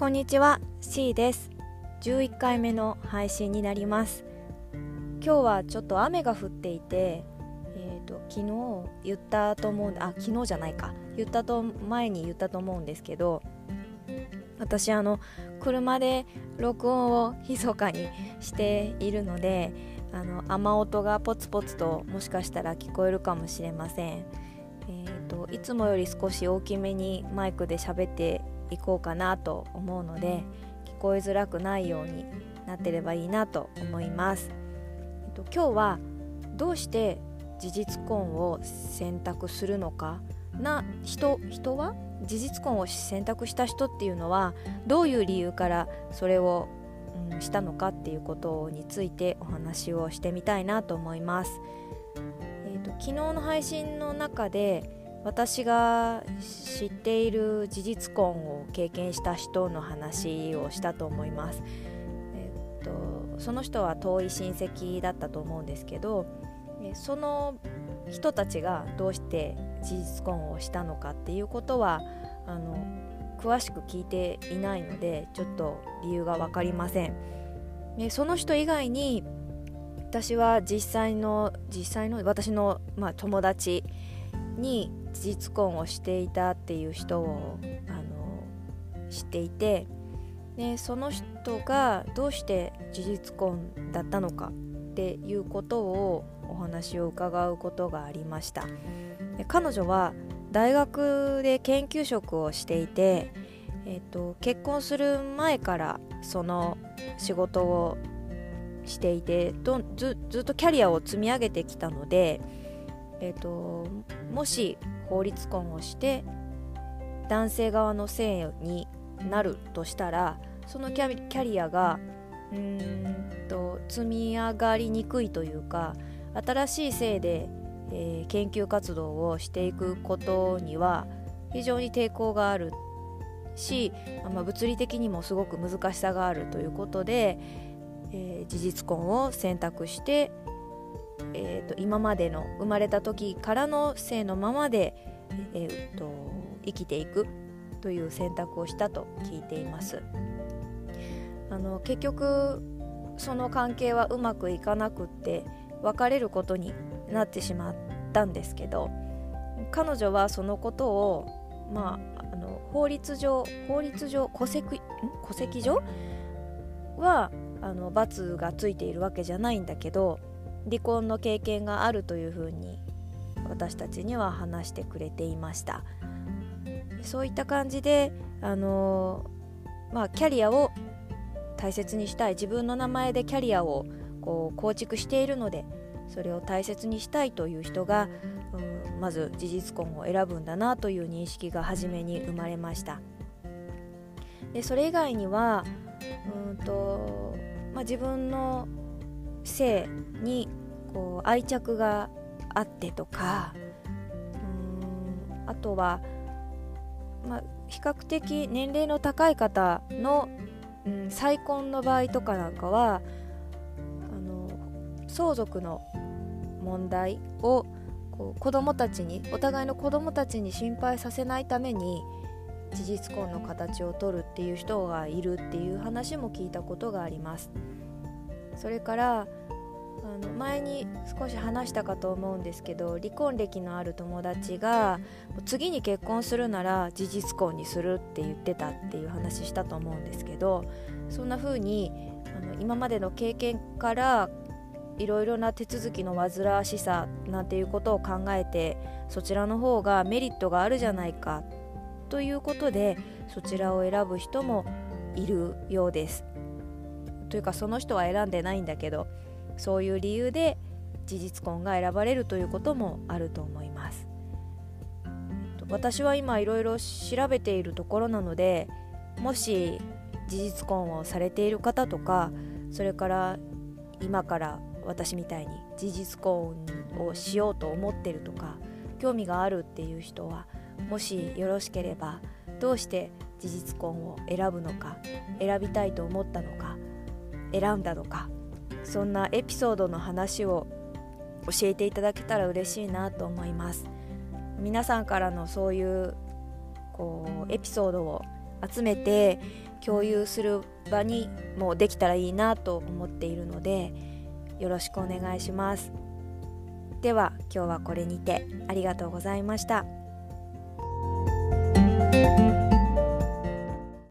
こんにちは C です。11回目の配信になります。今日はちょっと雨が降っていてえーと、昨日言ったと思うんあ昨日じゃないか。言ったと前に言ったと思うんですけど私あの車で録音を密かにしているのであの雨音がポツポツともしかしたら聞こえるかもしれません、えーといつもより少し大きめにマイクで喋っていこうかなと思うので聞こえづらくないようになってればいいなと思います。えっと、今日はどうして事実婚を選択するのかな？人人は？事実婚を選択した人っていうのはどういう理由からそれを、うん、したのかっていうことについてお話をしてみたいなと思います。えーと昨日の配信の中で私が知っている事実婚を経験した人の話をしたと思います。えっと、その人は遠い親戚だったと思うんですけどその人たちがどうして事実婚をしたのかっていうことはあの詳しく聞いていないのでちょっと理由が分かりません。でその人以外に私は実際の実際の私の、まあ、友達に事実婚をしていたっていう人をあの知っていてでその人がどうして事実婚だったのかっていうことをお話を伺うことがありました。で彼女は大学で研究職をしていて、えーと、結婚する前からその仕事をしていてどずずっとキャリアを積み上げてきたので、えーともし法律婚をして男性側のせいになるとしたらそのキャリアがうーんと積み上がりにくいというか新しい性で、えー、研究活動をしていくことには非常に抵抗があるし、ま、物理的にもすごく難しさがあるということで、えー、事実婚を選択してえーと、今までの生まれた時からの性のままで、えーと、生きていくという選択をしたと聞いています。あの結局その関係はうまくいかなくって別れることになってしまったんですけど彼女はそのことをまああの法律上法律上戸籍戸籍上？はあの罰がついているわけじゃないんだけど離婚の経験があるというふうに私たちには話してくれていました。そういった感じであのまあキャリアを大切にしたい自分の名前でキャリアをこう構築しているのでそれを大切にしたいという人が、うん、まず事実婚を選ぶんだなという認識が初めに生まれました。でそれ以外にはうんと、まあ、自分の性にこう愛着があってとかうんあとは、まあ、比較的年齢の高い方の、うん、再婚の場合とかなんかはあの相続の問題をこう子供たちにお互いの子供たちに心配させないために事実婚の形を取るっていう人がいるっていう話も聞いたことがあります。それからあの前に少し話したかと思うんですけど離婚歴のある友達が次に結婚するなら事実婚にするって言ってたっていう話したと思うんですけどそんな風にあの今までの経験からいろいろな手続きの煩わしさなんていうことを考えてそちらの方がメリットがあるじゃないかということでそちらを選ぶ人もいるようです。というかその人は選んでないんだけどそういう理由で事実婚が選ばれるということもあると思います。私は今いろいろ調べているところなのでもし事実婚をされている方とかそれから今から私みたいに事実婚をしようと思ってるとか興味があるっていう人はもしよろしければどうして事実婚を選ぶのか選びたいと思ったのか選んだのかそんなエピソードの話を教えていただけたら嬉しいなと思います。皆さんからのそういうこうエピソードを集めて共有する場にもできたらいいなと思っているのでよろしくお願いします。では今日はこれにてありがとうございました。